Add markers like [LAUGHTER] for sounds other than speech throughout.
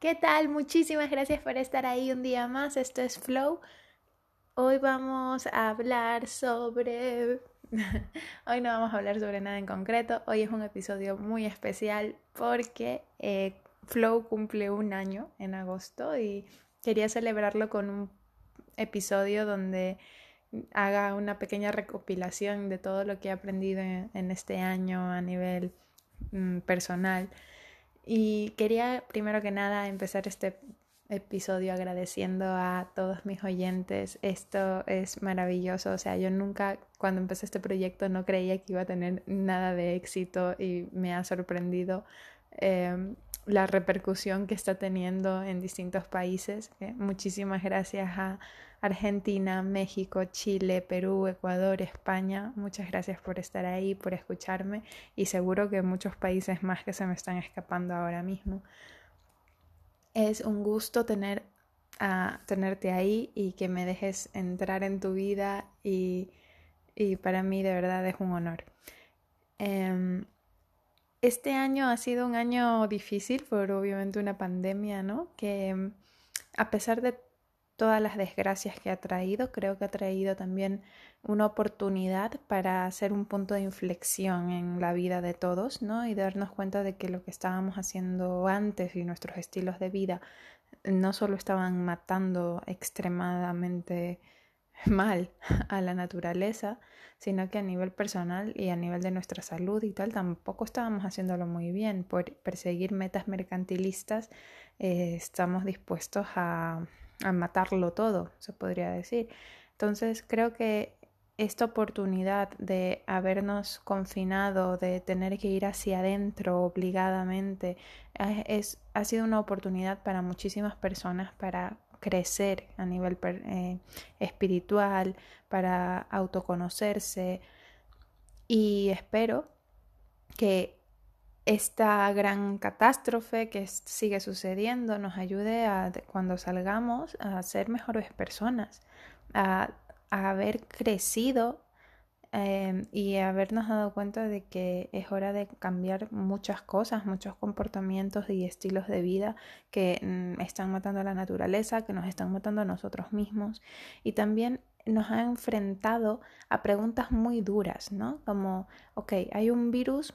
¿Qué tal? Muchísimas gracias por estar ahí un día más. Esto es Flow. Hoy vamos a hablar sobre... [LAUGHS] Hoy no vamos a hablar sobre nada en concreto. Hoy es un episodio muy especial porque eh, Flow cumple un año en agosto y quería celebrarlo con un episodio donde haga una pequeña recopilación de todo lo que he aprendido en, este año a nivel mm, personal y quería primero que nada empezar este episodio agradeciendo a todos mis oyentes. Esto es maravilloso. O sea, yo nunca cuando empecé este proyecto no creía que iba a tener nada de éxito y me ha sorprendido em, la repercusión que está teniendo en distintos países. muchísimas gracias a Argentina, México, Chile, Perú, Ecuador, España. Muchas gracias por estar ahí, por escucharme y seguro que muchos países más que se me están escapando ahora mismo. Es un gusto tener a tenerte ahí y que me dejes entrar en tu vida y, y para mí de verdad es un honor. Em, este año ha sido un año difícil por obviamente una pandemia, ¿no? Que a pesar de todas las desgracias que ha traído, creo que ha traído también una oportunidad para hacer un punto de inflexión en la vida de todos, ¿no? Y darnos cuenta de que lo que estábamos haciendo antes y nuestros estilos de vida no solo estaban matando extremadamente [LAUGHS] mal a la naturaleza, sino que a nivel personal y a nivel de nuestra salud y tal, tampoco estábamos haciéndolo muy bien. Por perseguir metas mercantilistas, eh, estamos dispuestos a a matarlo todo, se podría decir. Entonces creo que esta oportunidad de habernos confinado, de tener que ir hacia adentro obligadamente, eh, es, ha sido una oportunidad para muchísimas personas para crecer a nivel eh, espiritual, para autoconocerse. Y espero que esta gran catástrofe que sigue sucediendo nos ayude a, cuando salgamos a ser mejores personas, a, haber crecido em, y habernos dado cuenta de que es hora de cambiar muchas cosas, muchos comportamientos y estilos de vida que mm, están matando a la naturaleza, que nos están matando a nosotros mismos y también nos ha enfrentado a preguntas muy duras, ¿no? Como, ok, hay un virus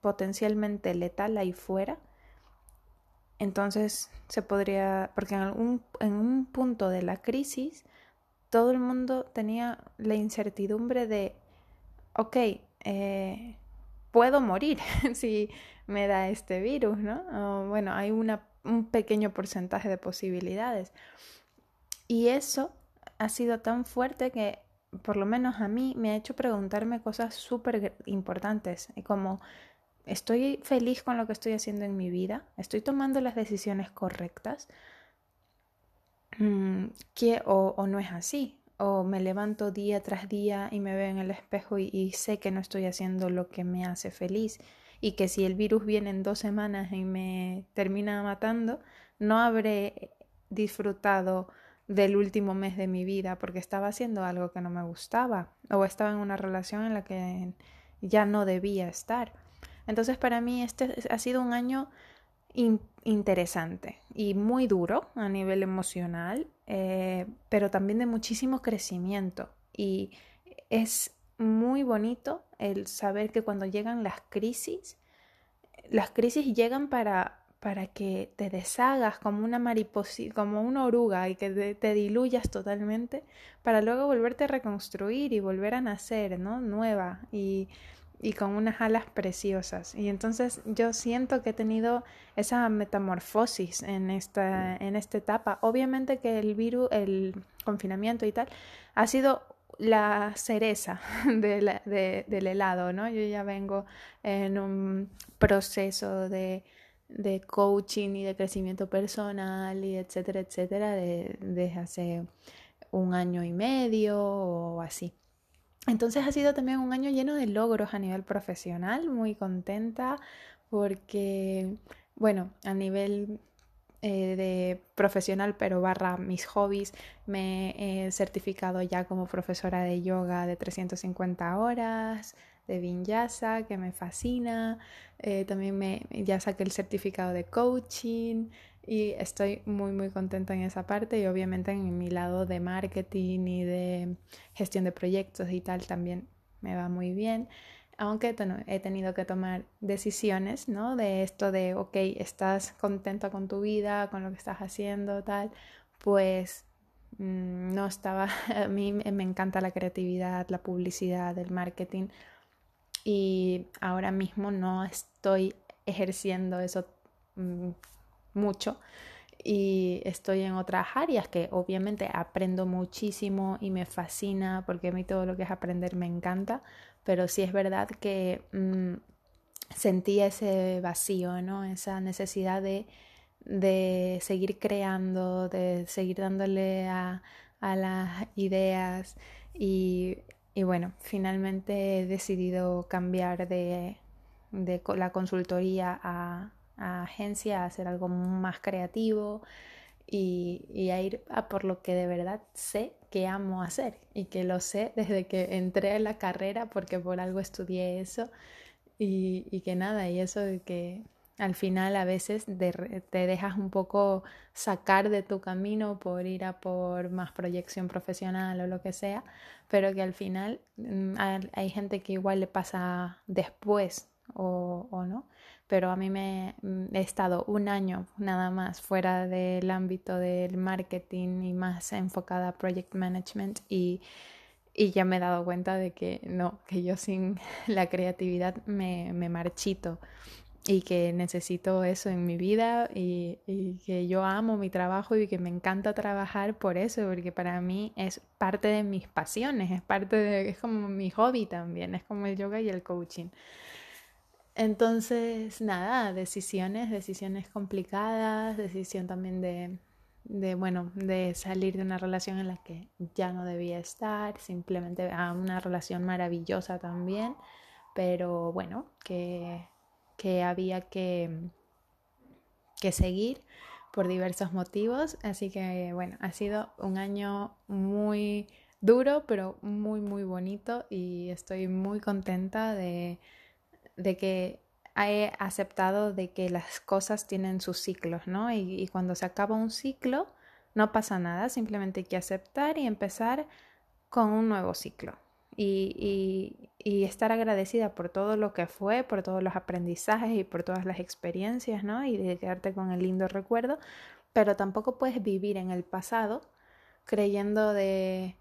potencialmente letal ahí fuera, entonces se podría, porque en, en un punto de la crisis, todo el mundo tenía la incertidumbre de, ok, eh, puedo morir [LAUGHS] si me da este virus, ¿no? bueno, hay un pequeño porcentaje de posibilidades. Y eso ha sido tan fuerte que por lo menos a mí me ha hecho preguntarme cosas súper importantes, como ¿Estoy feliz con lo que estoy haciendo en mi vida? ¿Estoy tomando las decisiones correctas? Mm, ¿Qué, o, no es así? ¿O me levanto día tras día y me veo en el espejo y, sé que no estoy haciendo lo que me hace feliz? Y que si el virus viene en dos semanas y me termina matando, no habré disfrutado del último mes de mi vida porque estaba haciendo algo que no me gustaba o estaba en una relación en la que ya no debía estar. Entonces para mí este ha sido un año interesante y muy duro a nivel emocional, eh, pero también de muchísimo crecimiento. Y es muy bonito el saber que cuando llegan las crisis, las crisis llegan para para que te deshagas como una mariposa, como una oruga y que te, te, diluyas totalmente para luego volverte a reconstruir y volver a nacer, ¿no? Nueva y y con unas alas preciosas. Y entonces yo siento que he tenido esa metamorfosis en esta, en esta etapa. Obviamente que el virus, el confinamiento y tal, ha sido la cereza [LAUGHS] de del helado, ¿no? Yo ya vengo en un proceso de, de coaching y de crecimiento personal y etcétera, etcétera, desde hace un año y medio o así. Entonces ha sido también un año lleno de logros a nivel profesional, muy contenta porque, bueno, a nivel eh, de profesional, pero barra mis hobbies, me he certificado ya como profesora de yoga de 350 horas, de vinyasa, que me fascina. Eh, también me, ya saqué el certificado de coaching. Y estoy muy muy contenta en esa parte y obviamente en mi lado de marketing y de gestión de proyectos y tal también me va muy bien aunque he tenido que tomar decisiones, ¿no? De esto de, ok, estás contenta con tu vida, con lo que estás haciendo, tal, pues mm, no estaba, [LAUGHS] a mí me encanta la creatividad, la publicidad, el marketing y ahora mismo no estoy ejerciendo eso mm, mucho y estoy en otras áreas que obviamente aprendo muchísimo y me fascina porque a mí todo lo que es aprender me encanta, pero sí es verdad que mm, sentí ese vacío, ¿no? Esa necesidad de, de seguir creando, de seguir dándole a, a las ideas y, y, bueno, finalmente he decidido cambiar de, de la consultoría a, a, agencia, a hacer algo más creativo y, y a ir a por lo que de verdad sé que amo hacer y que lo sé desde que entré en la carrera porque por algo estudié eso. Y, y que nada, y eso de que al final a veces te dejas un poco sacar de tu camino por ir a por más proyección profesional o lo que sea, pero que al final mm, hay gente que igual le pasa después o, o no pero a mí me mm, he estado un año nada más fuera del ámbito del marketing y más enfocada a project management y, y ya me he dado cuenta de que no, que yo sin [LAUGHS] la creatividad me, me marchito y que necesito eso en mi vida y, y, que yo amo mi trabajo y que me encanta trabajar por eso, porque para mí es parte de mis pasiones, es parte de, es como mi hobby también, es como el yoga y el coaching. Entonces, nada, decisiones, decisiones complicadas, decisión también de, de, bueno, de salir de una relación en la que ya no debía estar, simplemente a una relación maravillosa también, pero bueno, que, que había que, que seguir por diversos motivos, así que bueno, ha sido un año muy duro, pero muy, muy bonito y estoy muy contenta de de que he aceptado de que las cosas tienen sus ciclos, ¿no? Y, cuando se acaba un ciclo, no pasa nada, simplemente hay que aceptar y empezar con un nuevo ciclo. Y, y, estar agradecida por todo lo que fue, por todos los aprendizajes y por todas las experiencias, ¿no? Y de quedarte con el lindo recuerdo, pero tampoco puedes vivir en el pasado creyendo de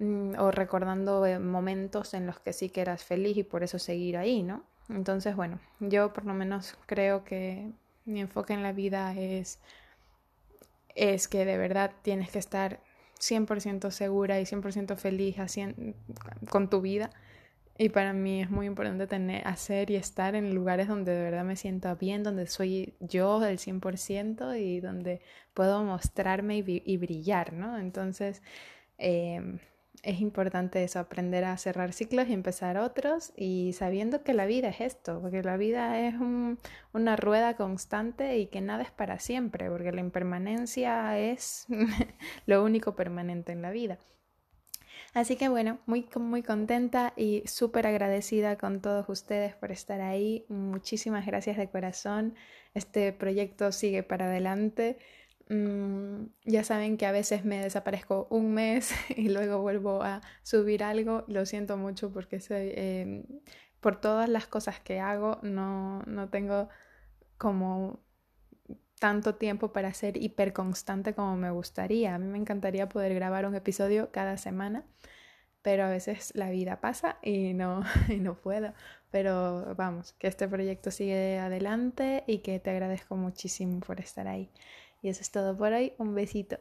o recordando eh, momentos en los que sí que eras feliz y por eso seguir ahí, ¿no? Entonces, bueno, yo por lo menos creo que mi enfoque en la vida es, es que de verdad tienes que estar 100% segura y 100% feliz con tu vida. Y para mí es muy importante tener, hacer y estar en lugares donde de verdad me sienta bien, donde soy yo del 100% y donde puedo mostrarme y, brillar, ¿no? Entonces, eh, es importante eso, aprender a cerrar ciclos y empezar otros y sabiendo que la vida es esto, porque la vida es una rueda constante y que nada es para siempre, porque la impermanencia es [LAUGHS] lo único permanente en la vida. Así que bueno, muy, muy contenta y súper agradecida con todos ustedes por estar ahí. Muchísimas gracias de corazón. Este proyecto sigue para adelante. Mm, ya saben que a veces me desaparezco un mes [LAUGHS] y luego vuelvo a subir algo. Lo siento mucho porque soy, em, por todas las cosas que hago no, no tengo como tanto tiempo para ser hiper constante como me gustaría. A mí me encantaría poder grabar un episodio cada semana, pero a veces la vida pasa y no, [LAUGHS] y no puedo. Pero vamos, que este proyecto sigue adelante y que te agradezco muchísimo por estar ahí. Y eso es todo por hoy. Un besito.